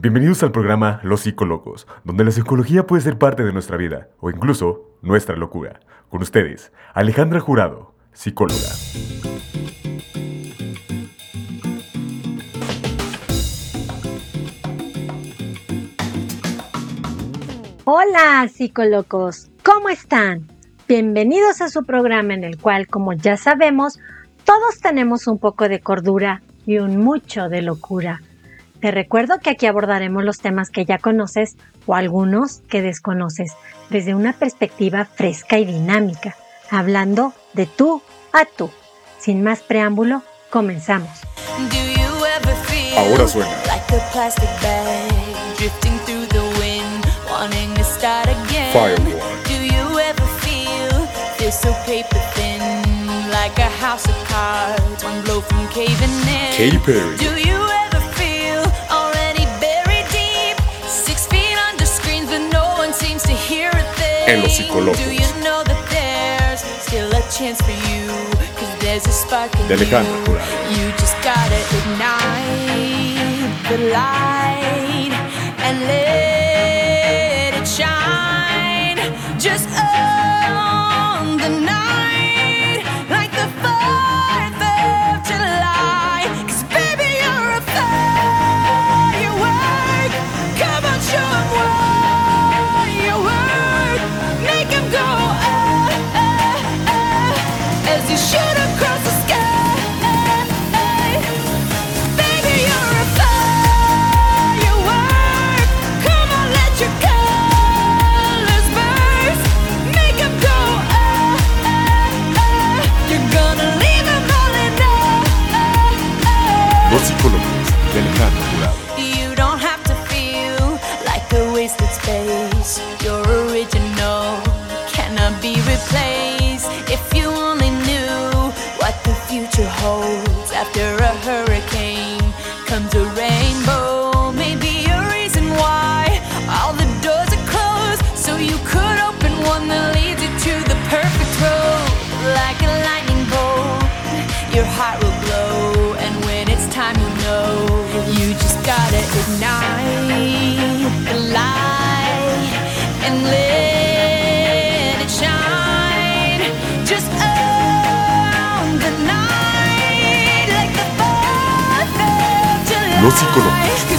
Bienvenidos al programa Los Psicolocos, donde la psicología puede ser parte de nuestra vida o incluso nuestra locura. Con ustedes, Alejandra Jurado, psicóloga. Hola, psicolocos, ¿cómo están? Bienvenidos a su programa en el cual, como ya sabemos, todos tenemos un poco de cordura y un mucho de locura. Te recuerdo que aquí abordaremos los temas que ya conoces o algunos que desconoces desde una perspectiva fresca y dinámica, hablando de tú a tú. Sin más preámbulo, comenzamos. Ahora suena. Firewall. like a a spark in De Alejandra you. Jurado. Of July. Los psicólogos.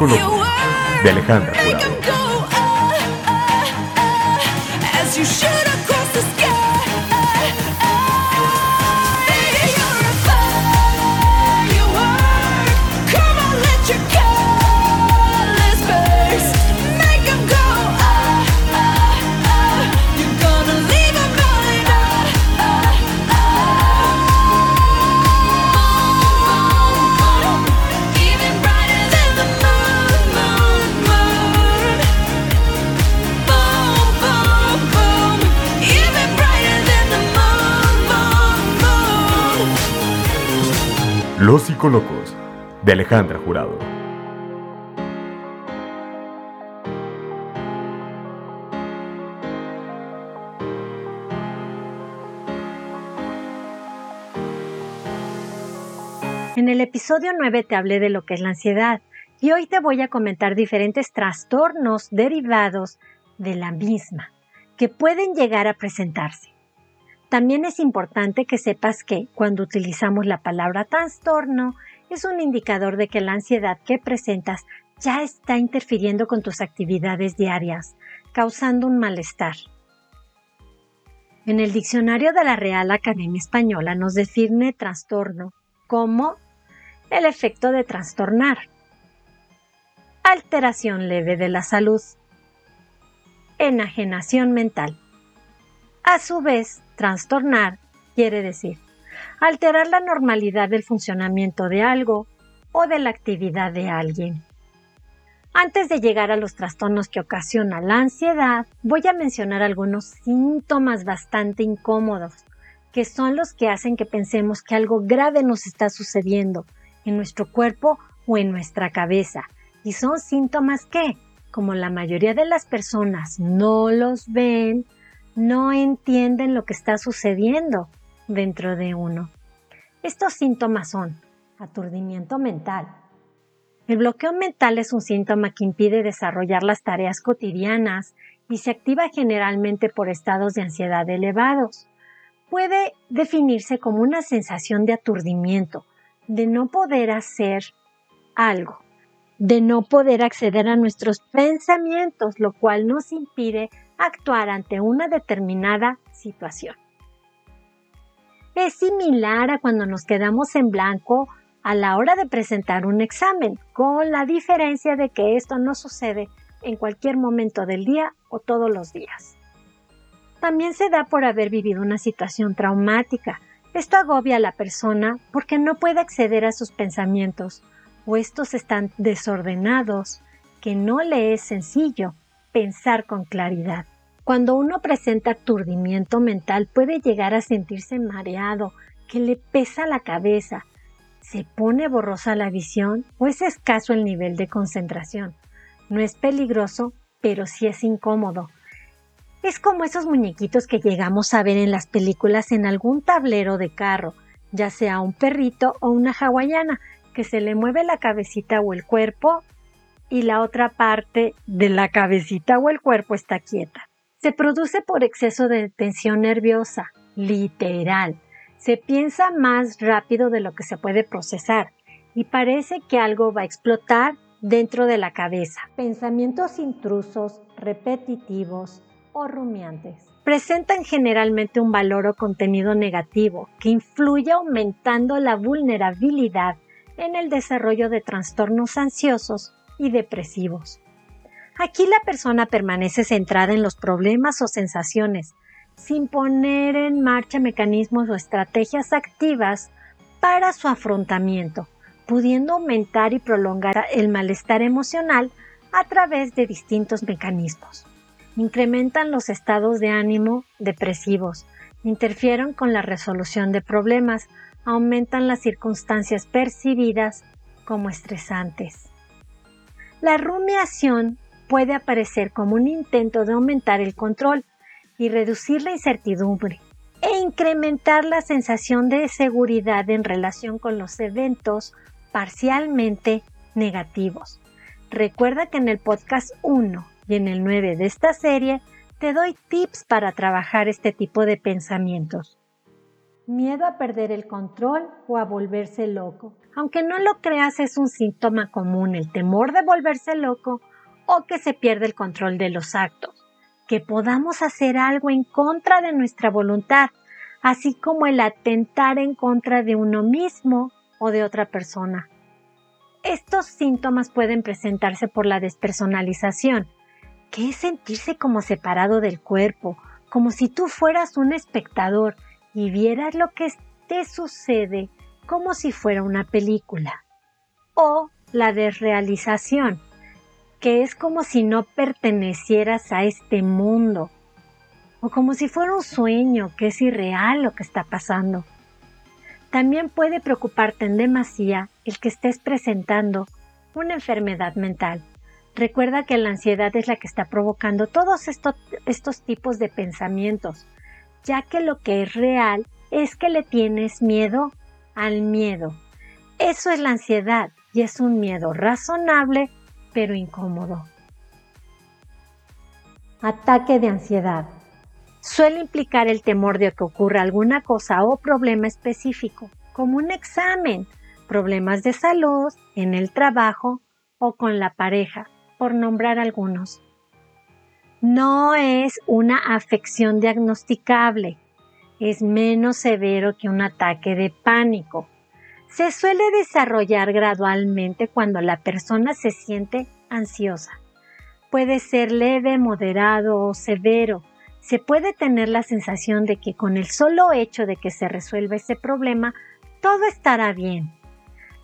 De Alejandra Psicólogos. De Alejandra Jurado. En el episodio 9 te hablé de lo que es la ansiedad y hoy te voy a comentar diferentes trastornos derivados de la misma que pueden llegar a presentarse. También es importante que sepas que cuando utilizamos la palabra trastorno es un indicador de que la ansiedad que presentas ya está interfiriendo con tus actividades diarias, causando un malestar. En el diccionario de la Real Academia Española nos define trastorno como el efecto de trastornar, alteración leve de la salud, enajenación mental. A su vez, trastornar quiere decir alterar la normalidad del funcionamiento de algo o de la actividad de alguien. Antes de llegar a los trastornos que ocasiona la ansiedad, voy a mencionar algunos síntomas bastante incómodos, que son los que hacen que pensemos que algo grave nos está sucediendo en nuestro cuerpo o en nuestra cabeza. Y son síntomas que, como la mayoría de las personas no los ven, no entienden lo que está sucediendo dentro de uno. Estos síntomas son aturdimiento mental, el bloqueo mental es un síntoma que impide desarrollar las tareas cotidianas y se activa generalmente por estados de ansiedad elevados. Puede definirse como una sensación de aturdimiento, de no poder hacer algo, de no poder acceder a nuestros pensamientos, lo cual nos impide actuar ante una determinada situación. Es similar a cuando nos quedamos en blanco a la hora de presentar un examen, con la diferencia de que esto no sucede en cualquier momento del día o todos los días. También se da por haber vivido una situación traumática. Esto agobia a la persona porque no puede acceder a sus pensamientos o estos están desordenados que no le es sencillo pensar con claridad. Cuando uno presenta aturdimiento mental puede llegar a sentirse mareado, que le pesa la cabeza, ¿Se pone borrosa la visión o es escaso el nivel de concentración? No es peligroso, pero sí es incómodo. Es como esos muñequitos que llegamos a ver en las películas en algún tablero de carro, ya sea un perrito o una hawaiana, que se le mueve la cabecita o el cuerpo y la otra parte de la cabecita o el cuerpo está quieta. Se produce por exceso de tensión nerviosa, literal se piensa más rápido de lo que se puede procesar y parece que algo va a explotar dentro de la cabeza. Pensamientos intrusos, repetitivos o rumiantes. Presentan generalmente un valor o contenido negativo que influye aumentando la vulnerabilidad en el desarrollo de trastornos ansiosos y depresivos. Aquí la persona permanece centrada en los problemas o sensaciones, sin poner en marcha mecanismos o estrategias activas para su afrontamiento, pudiendo aumentar y prolongar el malestar emocional a través de distintos mecanismos. Incrementan los estados de ánimo depresivos, interfieren con la resolución de problemas, aumentan las circunstancias percibidas como estresantes. La rumiación puede aparecer como un intento de aumentar el control, y reducir la incertidumbre e incrementar la sensación de seguridad en relación con los eventos parcialmente negativos. Recuerda que en el podcast 1 y en el 9 de esta serie te doy tips para trabajar este tipo de pensamientos. Miedo a perder el control o a volverse loco. Aunque no lo creas, es un síntoma común el temor de volverse loco o que se pierde el control de los actos que podamos hacer algo en contra de nuestra voluntad, así como el atentar en contra de uno mismo o de otra persona. Estos síntomas pueden presentarse por la despersonalización, que es sentirse como separado del cuerpo, como si tú fueras un espectador y vieras lo que te sucede como si fuera una película. O la desrealización, que es como si no pertenecieras a este mundo, o como si fuera un sueño, que es irreal lo que está pasando. También puede preocuparte en demasía el que estés presentando una enfermedad mental. Recuerda que la ansiedad es la que está provocando todos estos, estos tipos de pensamientos, ya que lo que es real es que le tienes miedo al miedo. Eso es la ansiedad y es un miedo razonable pero incómodo. Ataque de ansiedad. Suele implicar el temor de que ocurra alguna cosa o problema específico, como un examen, problemas de salud, en el trabajo o con la pareja, por nombrar algunos. No es una afección diagnosticable, es menos severo que un ataque de pánico. Se suele desarrollar gradualmente cuando la persona se siente ansiosa. Puede ser leve, moderado o severo. Se puede tener la sensación de que con el solo hecho de que se resuelva ese problema, todo estará bien.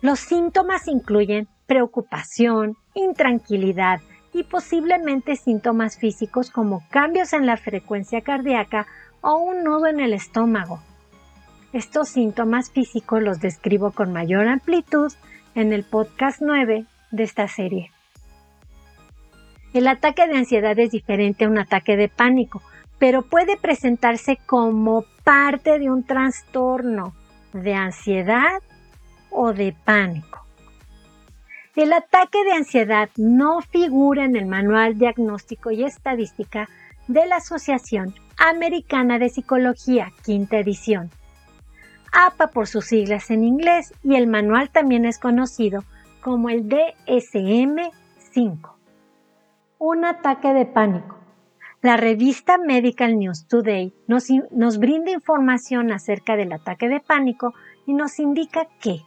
Los síntomas incluyen preocupación, intranquilidad y posiblemente síntomas físicos como cambios en la frecuencia cardíaca o un nudo en el estómago. Estos síntomas físicos los describo con mayor amplitud en el podcast 9 de esta serie. El ataque de ansiedad es diferente a un ataque de pánico, pero puede presentarse como parte de un trastorno de ansiedad o de pánico. El ataque de ansiedad no figura en el Manual Diagnóstico y Estadística de la Asociación Americana de Psicología, quinta edición. APA por sus siglas en inglés y el manual también es conocido como el DSM-5. Un ataque de pánico. La revista Medical News Today nos, nos, brinda información acerca del ataque de pánico y nos indica que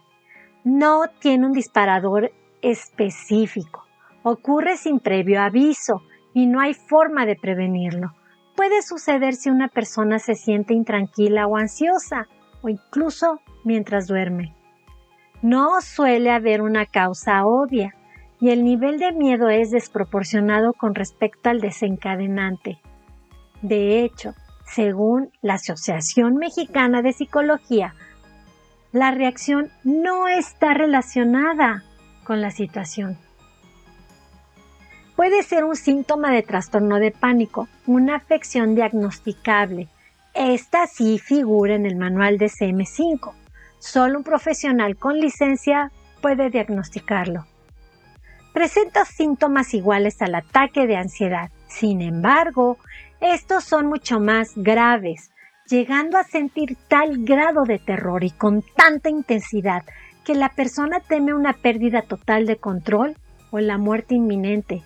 no tiene un disparador específico, ocurre sin previo aviso y no hay forma de prevenirlo. Puede suceder si una persona se siente intranquila o ansiosa o incluso mientras duerme. No suele haber una causa obvia y el nivel de miedo es desproporcionado con respecto al desencadenante. De hecho, según la Asociación Mexicana de Psicología, la reacción no está relacionada con la situación. Puede ser un síntoma de trastorno de pánico, una afección diagnosticable. Esta sí figura en el manual de CM5. Solo un profesional con licencia puede diagnosticarlo. Presenta síntomas iguales al ataque de ansiedad. Sin embargo, estos son mucho más graves, llegando a sentir tal grado de terror y con tanta intensidad que la persona teme una pérdida total de control o la muerte inminente.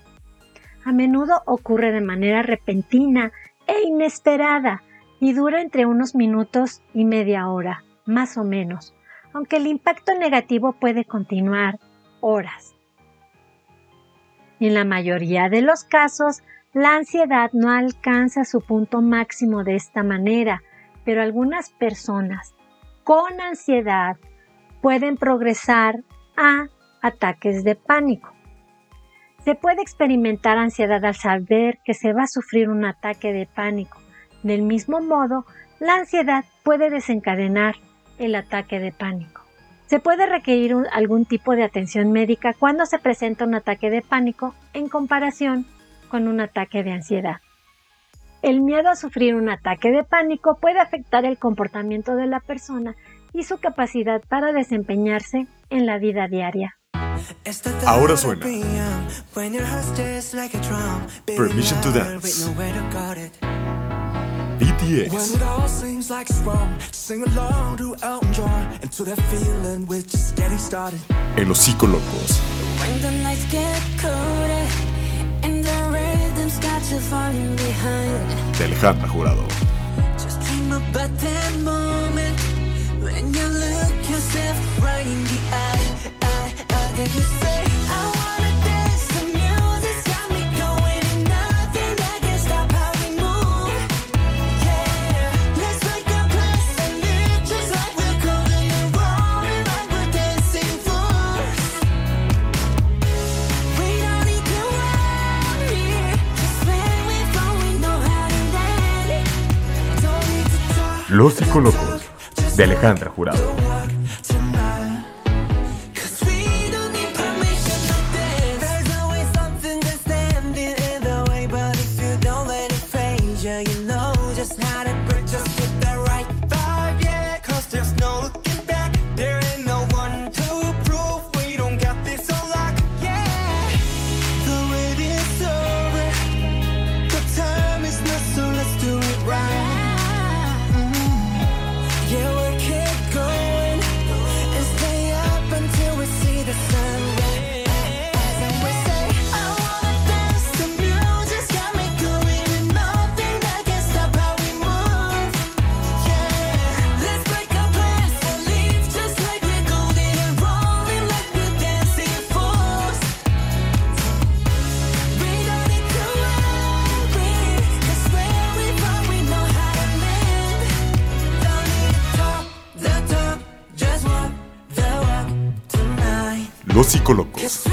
A menudo ocurre de manera repentina e inesperada y dura entre unos minutos y media hora, más o menos, aunque el impacto negativo puede continuar horas. En la mayoría de los casos, la ansiedad no alcanza su punto máximo de esta manera, pero algunas personas con ansiedad pueden progresar a ataques de pánico. Se puede experimentar ansiedad al saber que se va a sufrir un ataque de pánico. Del mismo modo, la ansiedad puede desencadenar el ataque de pánico. Se puede requerir algún tipo de atención médica cuando se presenta un ataque de pánico en comparación con un ataque de ansiedad. El miedo a sufrir un ataque de pánico puede afectar el comportamiento de la persona y su capacidad para desempeñarse en la vida diaria. Ahora suena Permission to Dance. EX. When it all seems like it's wrong, sing along to Elton John and that feeling which is getting started. El hocico locos. When the nights get colder and the got you falling behind. Del Jurado. Just dream about that moment when you look yourself right in the eye. I, I, you say Los psicólogos de Alejandra Jurado. Los Psicolocos.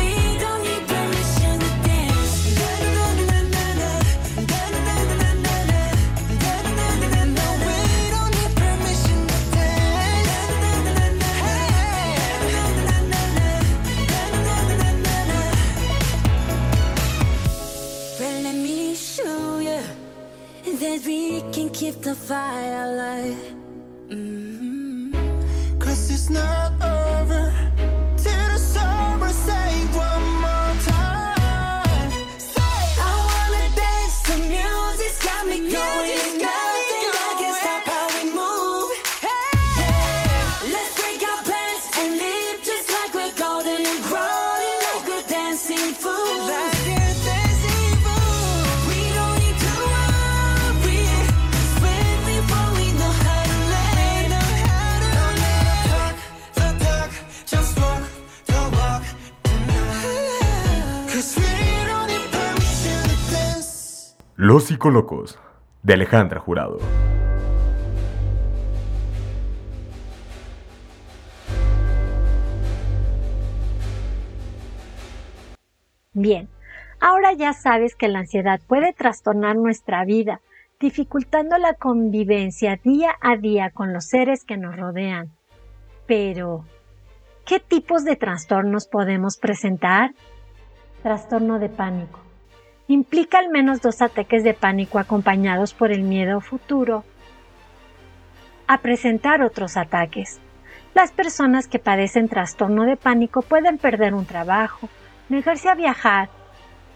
Los Psicolocos. De Alejandra Jurado. Bien, ahora ya sabes que la ansiedad puede trastornar nuestra vida, dificultando la convivencia día a día con los seres que nos rodean. Pero, ¿qué tipos de trastornos podemos presentar? Trastorno de pánico. Implica al menos dos ataques de pánico acompañados por el miedo futuro a presentar otros ataques. Las personas que padecen trastorno de pánico pueden perder un trabajo, negarse a viajar,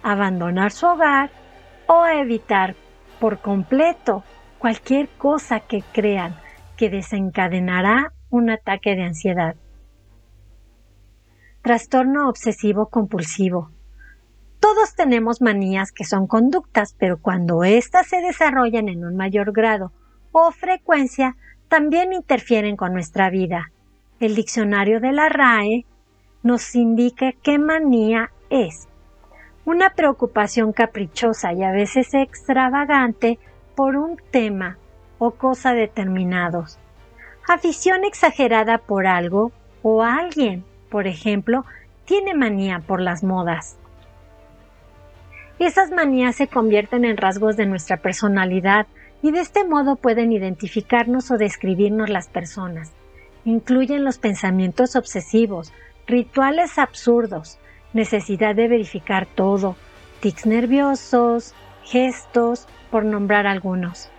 abandonar su hogar o evitar por completo cualquier cosa que crean que desencadenará un ataque de ansiedad. Trastorno obsesivo compulsivo. Todos tenemos manías que son conductas, pero cuando éstas se desarrollan en un mayor grado o frecuencia, también interfieren con nuestra vida. El diccionario de la RAE nos indica qué manía es. Una preocupación caprichosa y a veces extravagante por un tema o cosa determinados. Afición exagerada por algo o alguien, por ejemplo, tiene manía por las modas. Esas manías se convierten en rasgos de nuestra personalidad y de este modo pueden identificarnos o describirnos las personas. Incluyen los pensamientos obsesivos, rituales absurdos, necesidad de verificar todo, tics nerviosos, gestos, por nombrar algunos.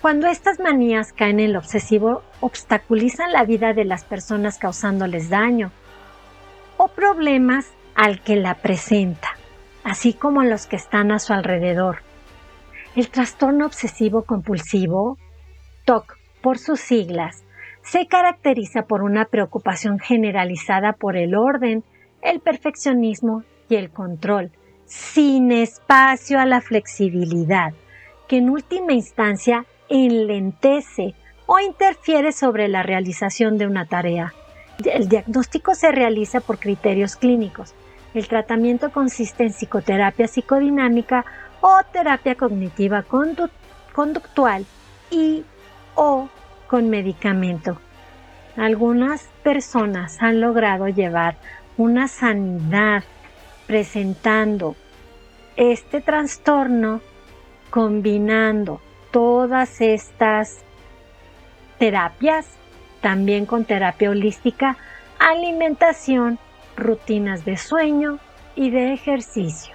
Cuando estas manías caen en lo obsesivo, obstaculizan la vida de las personas causándoles daño o problemas al que la presenta, así como los que están a su alrededor. El trastorno obsesivo compulsivo, TOC por sus siglas, se caracteriza por una preocupación generalizada por el orden, el perfeccionismo y el control, sin espacio a la flexibilidad, que en última instancia enlentece o interfiere sobre la realización de una tarea. El diagnóstico se realiza por criterios clínicos. El tratamiento consiste en psicoterapia psicodinámica o terapia cognitiva condu conductual y o con medicamento. Algunas personas han logrado llevar una sanidad presentando este trastorno combinando todas estas terapias, también con terapia holística, alimentación, rutinas de sueño y de ejercicio.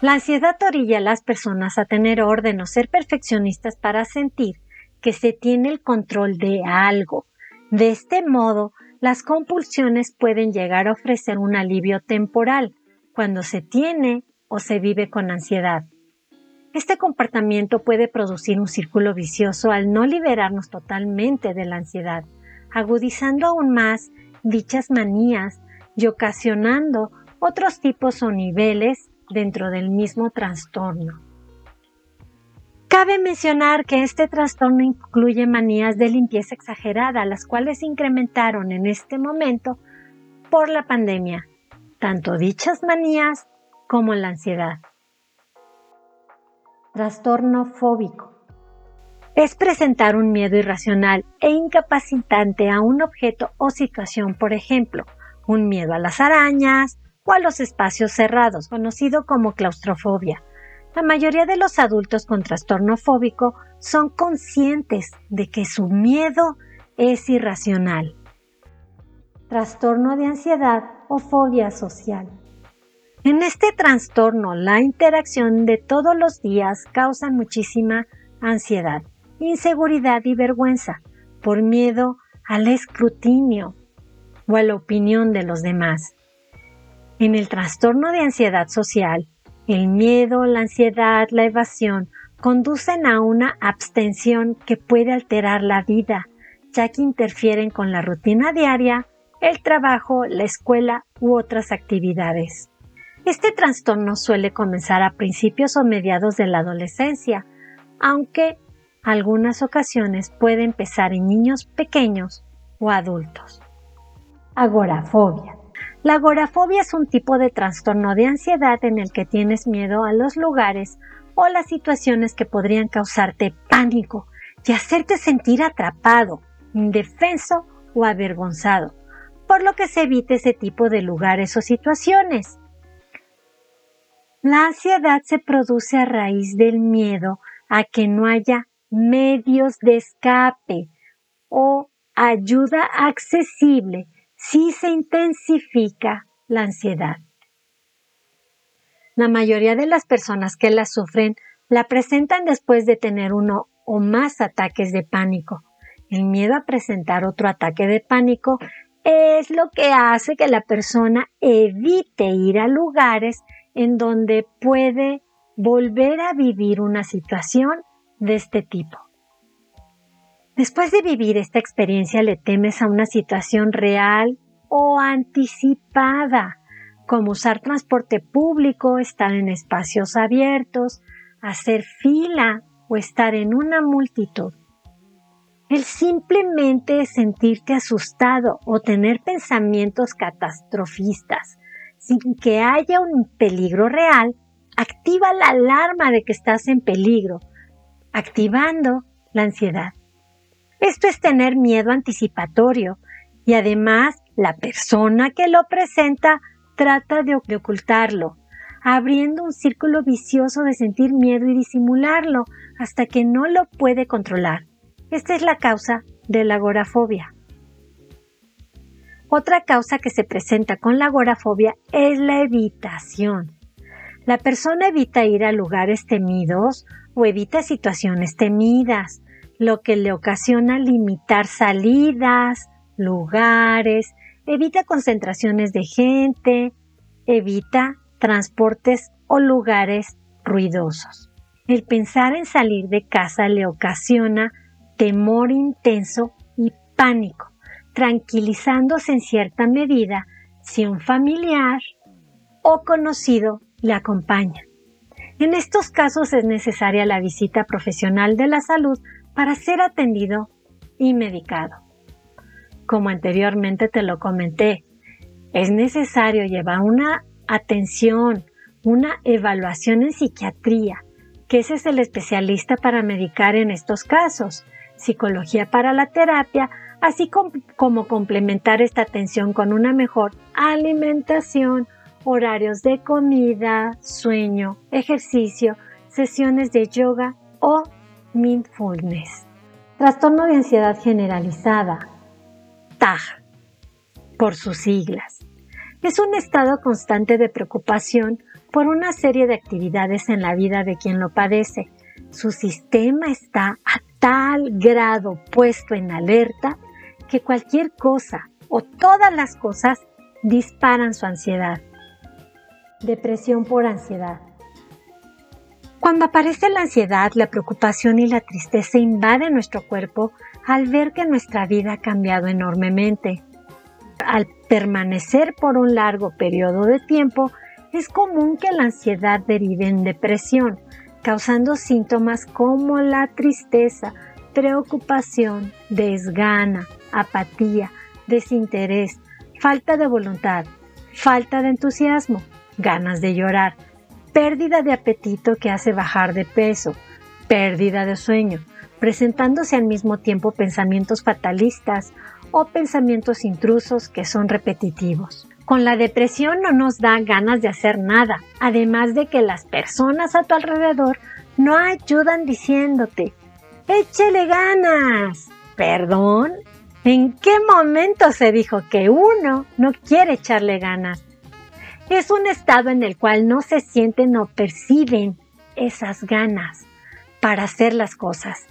La ansiedad orilla a las personas a tener orden o ser perfeccionistas para sentir que se tiene el control de algo. De este modo, las compulsiones pueden llegar a ofrecer un alivio temporal cuando se tiene o se vive con ansiedad. Este comportamiento puede producir un círculo vicioso al no liberarnos totalmente de la ansiedad, agudizando aún más dichas manías y ocasionando otros tipos o niveles dentro del mismo trastorno. Cabe mencionar que este trastorno incluye manías de limpieza exagerada, las cuales se incrementaron en este momento por la pandemia, tanto dichas manías como la ansiedad. Trastorno fóbico. Es presentar un miedo irracional e incapacitante a un objeto o situación, por ejemplo, un miedo a las arañas o a los espacios cerrados, conocido como claustrofobia. La mayoría de los adultos con trastorno fóbico son conscientes de que su miedo es irracional. Trastorno de ansiedad o fobia social. En este trastorno, la interacción de todos los días causa muchísima ansiedad, inseguridad y vergüenza por miedo al escrutinio o a la opinión de los demás. En el trastorno de ansiedad social, el miedo, la ansiedad, la evasión conducen a una abstención que puede alterar la vida, ya que interfieren con la rutina diaria, el trabajo, la escuela u otras actividades. Este trastorno suele comenzar a principios o mediados de la adolescencia, aunque algunas ocasiones puede empezar en niños pequeños o adultos. Agorafobia. La agorafobia es un tipo de trastorno de ansiedad en el que tienes miedo a los lugares o las situaciones que podrían causarte pánico y hacerte sentir atrapado, indefenso o avergonzado, por lo que se evite ese tipo de lugares o situaciones. La ansiedad se produce a raíz del miedo a que no haya medios de escape o ayuda accesible si se intensifica la ansiedad. La mayoría de las personas que la sufren la presentan después de tener uno o más ataques de pánico. El miedo a presentar otro ataque de pánico es lo que hace que la persona evite ir a lugares en donde puede volver a vivir una situación de este tipo. Después de vivir esta experiencia le temes a una situación real o anticipada, como usar transporte público, estar en espacios abiertos, hacer fila o estar en una multitud. El simplemente sentirte asustado o tener pensamientos catastrofistas sin que haya un peligro real, activa la alarma de que estás en peligro, activando la ansiedad. Esto es tener miedo anticipatorio y además la persona que lo presenta trata de ocultarlo, abriendo un círculo vicioso de sentir miedo y disimularlo hasta que no lo puede controlar. Esta es la causa de la agorafobia. Otra causa que se presenta con la agorafobia es la evitación. La persona evita ir a lugares temidos o evita situaciones temidas, lo que le ocasiona limitar salidas, lugares, evita concentraciones de gente, evita transportes o lugares ruidosos. El pensar en salir de casa le ocasiona temor intenso y pánico, tranquilizándose en cierta medida si un familiar o conocido le acompaña. En estos casos es necesaria la visita profesional de la salud para ser atendido y medicado. Como anteriormente te lo comenté, es necesario llevar una atención, una evaluación en psiquiatría, que ese es el especialista para medicar en estos casos, psicología para la terapia, así como complementar esta atención con una mejor alimentación, horarios de comida, sueño, ejercicio, sesiones de yoga o mindfulness. Trastorno de ansiedad generalizada, TAG, por sus siglas. Es un estado constante de preocupación por una serie de actividades en la vida de quien lo padece. Su sistema está a tal grado puesto en alerta que cualquier cosa o todas las cosas disparan su ansiedad. Depresión por ansiedad. Cuando aparece la ansiedad, la preocupación y la tristeza invaden nuestro cuerpo al ver que nuestra vida ha cambiado enormemente. Al permanecer por un largo periodo de tiempo, es común que la ansiedad derive en depresión, causando síntomas como la tristeza, preocupación, desgana, apatía, desinterés, falta de voluntad, falta de entusiasmo, ganas de llorar, pérdida de apetito que hace bajar de peso, pérdida de sueño, presentándose al mismo tiempo pensamientos fatalistas o pensamientos intrusos que son repetitivos. Con la depresión no nos da ganas de hacer nada, además de que las personas a tu alrededor no ayudan diciéndote, échele ganas. ¿Perdón? ¿En qué momento se dijo que uno no quiere echarle ganas? Es un estado en el cual no se sienten o perciben esas ganas para hacer las cosas.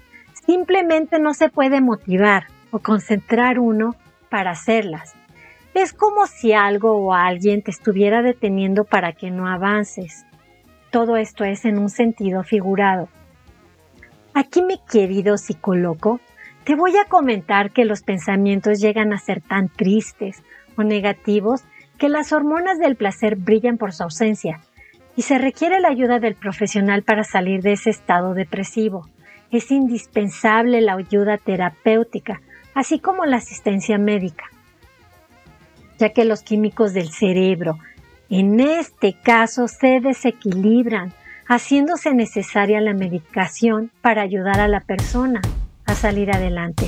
Simplemente no se puede motivar o concentrar uno para hacerlas. Es como si algo o alguien te estuviera deteniendo para que no avances. Todo esto es en un sentido figurado. Aquí mi querido psicólogo, te voy a comentar que los pensamientos llegan a ser tan tristes o negativos que las hormonas del placer brillan por su ausencia y se requiere la ayuda del profesional para salir de ese estado depresivo. Es indispensable la ayuda terapéutica, así como la asistencia médica, ya que los químicos del cerebro, en este caso, se desequilibran, haciéndose necesaria la medicación para ayudar a la persona a salir adelante.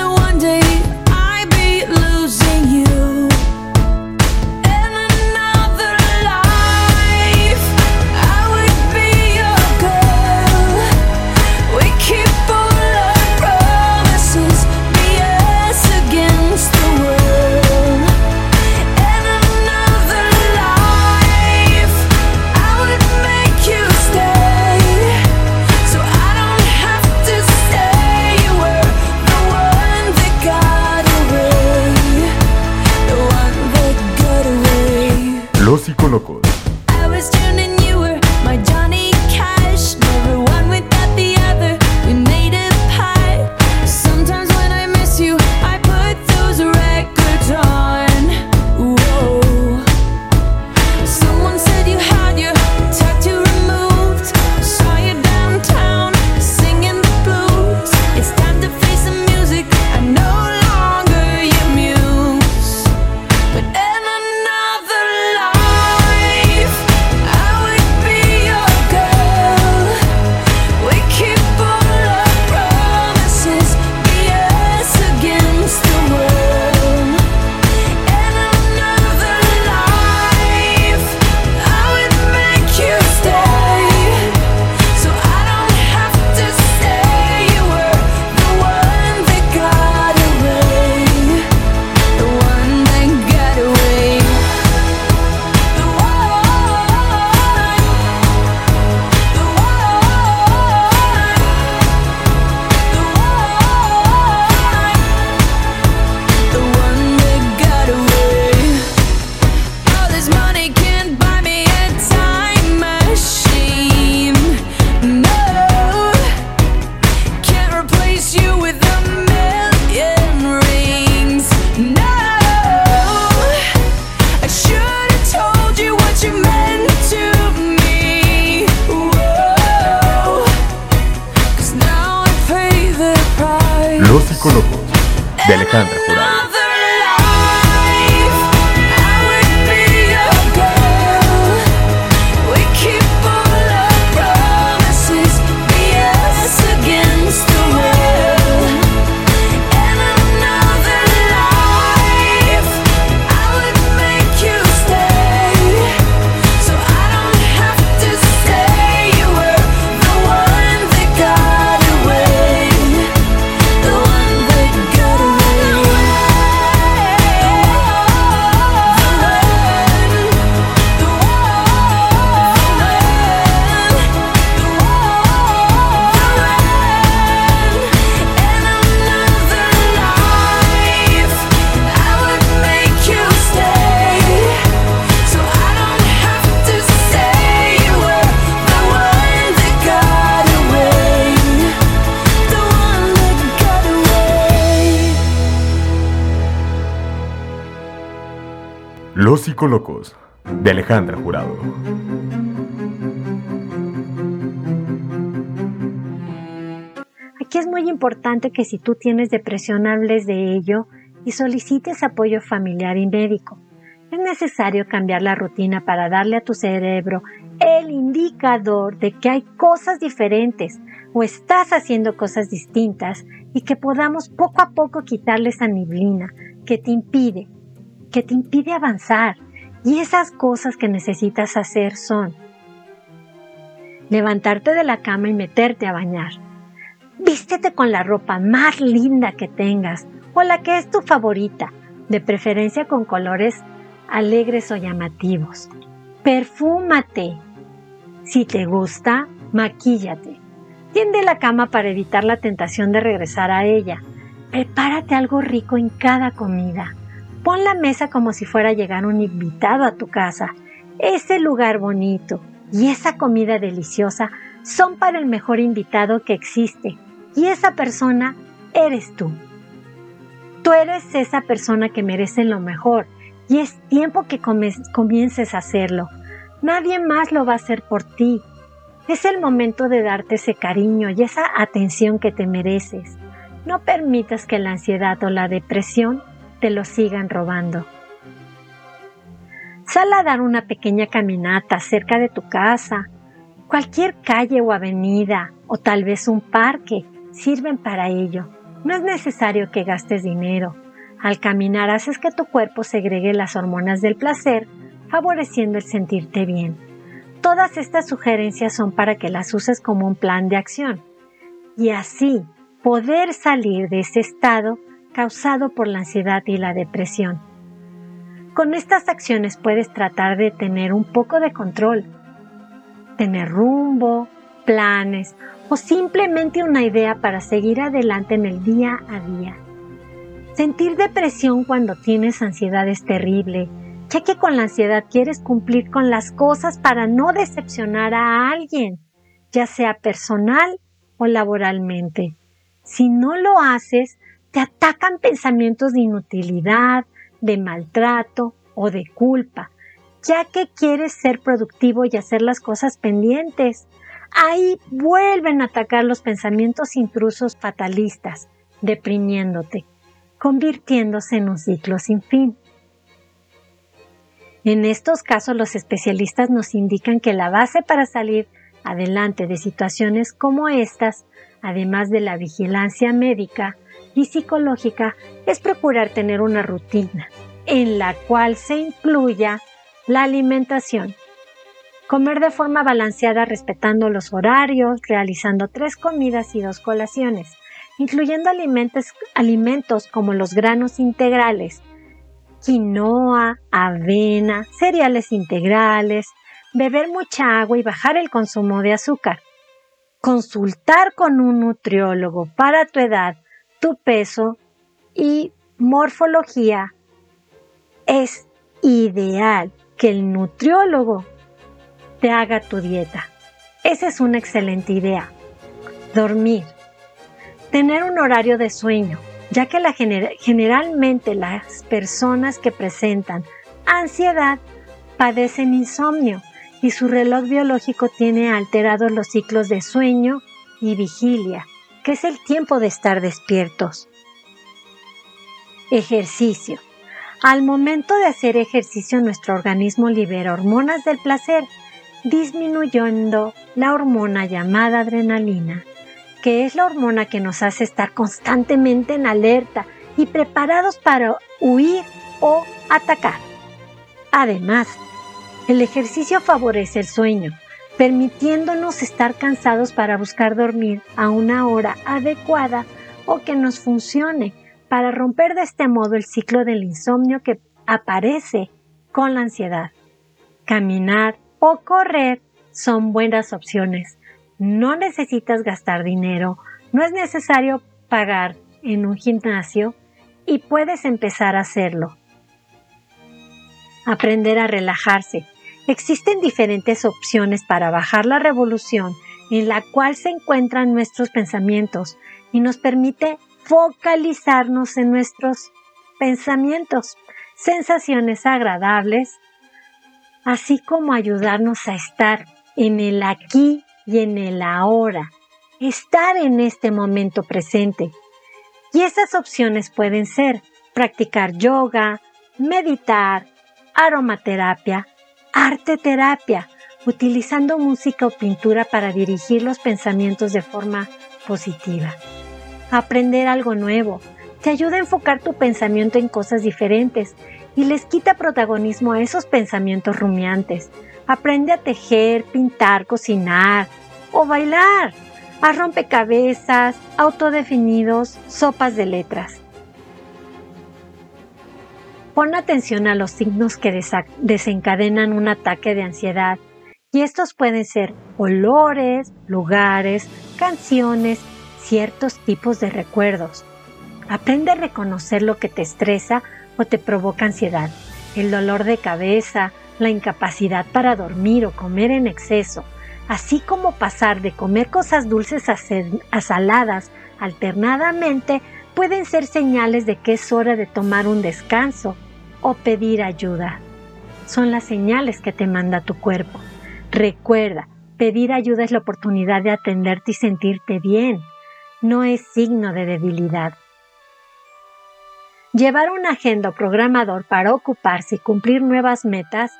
Los Psicolocos de Alejandra Jurado. Aquí es muy importante que si tú tienes depresión hables de ello y solicites apoyo familiar y médico. Es necesario cambiar la rutina para darle a tu cerebro el indicador de que hay cosas diferentes o estás haciendo cosas distintas y que podamos poco a poco quitarle esa neblina que te impide, que te impide avanzar. Y esas cosas que necesitas hacer son levantarte de la cama y meterte a bañar. Vístete con la ropa más linda que tengas o la que es tu favorita, de preferencia con colores alegres o llamativos. Perfúmate. Si te gusta, maquíllate. Tiende la cama para evitar la tentación de regresar a ella. Prepárate algo rico en cada comida. Pon la mesa como si fuera a llegar un invitado a tu casa. Ese lugar bonito y esa comida deliciosa son para el mejor invitado que existe. Y esa persona eres tú. Tú eres esa persona que merece lo mejor y es tiempo que comiences a hacerlo. Nadie más lo va a hacer por ti. Es el momento de darte ese cariño y esa atención que te mereces. No permitas que la ansiedad o la depresión te lo sigan robando. Sal a dar una pequeña caminata cerca de tu casa. Cualquier calle o avenida o tal vez un parque sirven para ello. No es necesario que gastes dinero. Al caminar haces que tu cuerpo segregue las hormonas del placer, favoreciendo el sentirte bien. Todas estas sugerencias son para que las uses como un plan de acción y así poder salir de ese estado causado por la ansiedad y la depresión. Con estas acciones puedes tratar de tener un poco de control, tener rumbo, planes o simplemente una idea para seguir adelante en el día a día. Sentir depresión cuando tienes ansiedad es terrible, ya que con la ansiedad quieres cumplir con las cosas para no decepcionar a alguien, ya sea personal o laboralmente. Si no lo haces, te atacan pensamientos de inutilidad, de maltrato o de culpa, ya que quieres ser productivo y hacer las cosas pendientes. Ahí vuelven a atacar los pensamientos intrusos fatalistas, deprimiéndote, convirtiéndose en un ciclo sin fin. En estos casos los especialistas nos indican que la base para salir adelante de situaciones como estas, además de la vigilancia médica y psicológica, es procurar tener una rutina en la cual se incluya la alimentación, Comer de forma balanceada respetando los horarios, realizando tres comidas y dos colaciones, incluyendo alimentos, alimentos como los granos integrales, quinoa, avena, cereales integrales, beber mucha agua y bajar el consumo de azúcar. Consultar con un nutriólogo para tu edad, tu peso y morfología es ideal que el nutriólogo te haga tu dieta. Esa es una excelente idea. Dormir. Tener un horario de sueño, ya que la generalmente las personas que presentan ansiedad padecen insomnio y su reloj biológico tiene alterados los ciclos de sueño y vigilia, que es el tiempo de estar despiertos. Ejercicio. Al momento de hacer ejercicio nuestro organismo libera hormonas del placer disminuyendo la hormona llamada adrenalina, que es la hormona que nos hace estar constantemente en alerta y preparados para huir o atacar. Además, el ejercicio favorece el sueño, permitiéndonos estar cansados para buscar dormir a una hora adecuada o que nos funcione para romper de este modo el ciclo del insomnio que aparece con la ansiedad. Caminar, o correr son buenas opciones. No necesitas gastar dinero, no es necesario pagar en un gimnasio y puedes empezar a hacerlo. Aprender a relajarse. Existen diferentes opciones para bajar la revolución en la cual se encuentran nuestros pensamientos y nos permite focalizarnos en nuestros pensamientos. sensaciones agradables, así como ayudarnos a estar en el aquí y en el ahora, estar en este momento presente. Y esas opciones pueden ser practicar yoga, meditar, aromaterapia, arte terapia, utilizando música o pintura para dirigir los pensamientos de forma positiva. Aprender algo nuevo te ayuda a enfocar tu pensamiento en cosas diferentes y les quita protagonismo a esos pensamientos rumiantes. Aprende a tejer, pintar, cocinar o bailar. A rompecabezas, autodefinidos, sopas de letras. Pon atención a los signos que desencadenan un ataque de ansiedad y estos pueden ser olores, lugares, canciones, ciertos tipos de recuerdos. Aprende a reconocer lo que te estresa o te provoca ansiedad, el dolor de cabeza, la incapacidad para dormir o comer en exceso, así como pasar de comer cosas dulces a, saladas alternadamente, pueden ser señales de que es hora de tomar un descanso o pedir ayuda. Son las señales que te manda tu cuerpo. Recuerda, pedir ayuda es la oportunidad de atenderte y sentirte bien. No es signo de debilidad. Llevar una agenda o programador para ocuparse y cumplir nuevas metas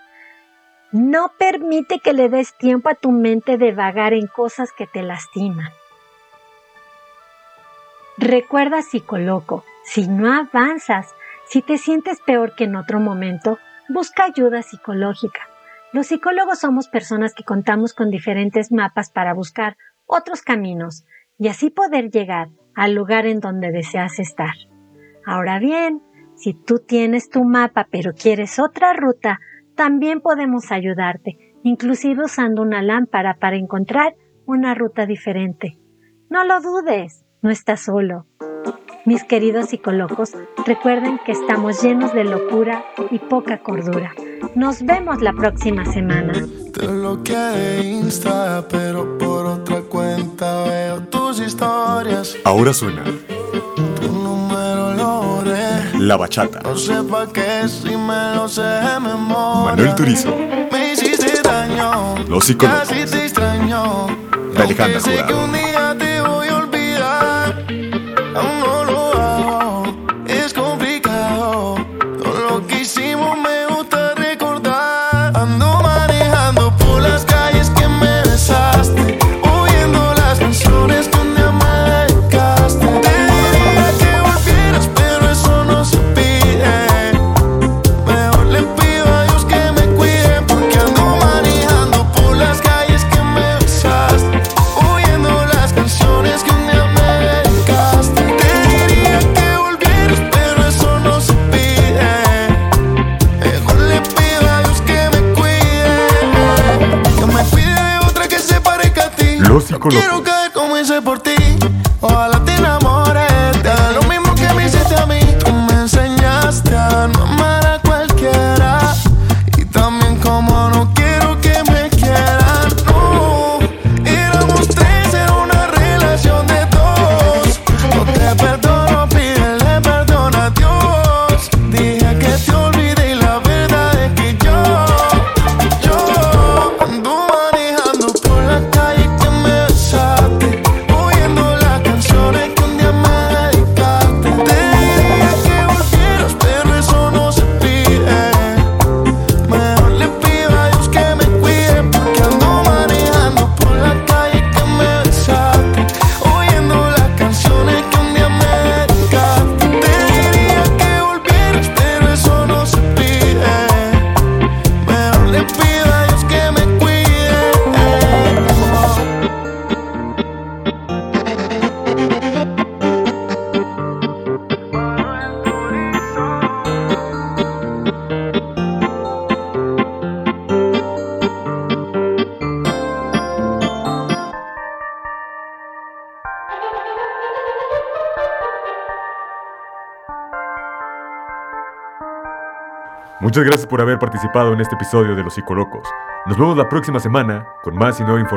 no permite que le des tiempo a tu mente de vagar en cosas que te lastiman. Recuerda, psicoloco, si no avanzas, si te sientes peor que en otro momento, busca ayuda psicológica. Los psicólogos somos personas que contamos con diferentes mapas para buscar otros caminos y así poder llegar al lugar en donde deseas estar. Ahora bien, si tú tienes tu mapa pero quieres otra ruta, también podemos ayudarte, inclusive usando una lámpara para encontrar una ruta diferente. No lo dudes, no estás solo. Mis queridos psicólogos, recuerden que estamos llenos de locura y poca cordura. Nos vemos la próxima semana. Te bloqueé Insta, pero por otra cuenta veo tus historias. Ahora suena Tu número lo La Bachata. No sé pa' qué si me lo sé de memoria. Manuel Turizo. Me hiciste daño. Los psicólogos. Casi te extraño. De Alejandra Aunque sé que Jurado. Quiero Muchas gracias por haber participado en este episodio de Los Psicolocos. Nos vemos la próxima semana con más y nueva información.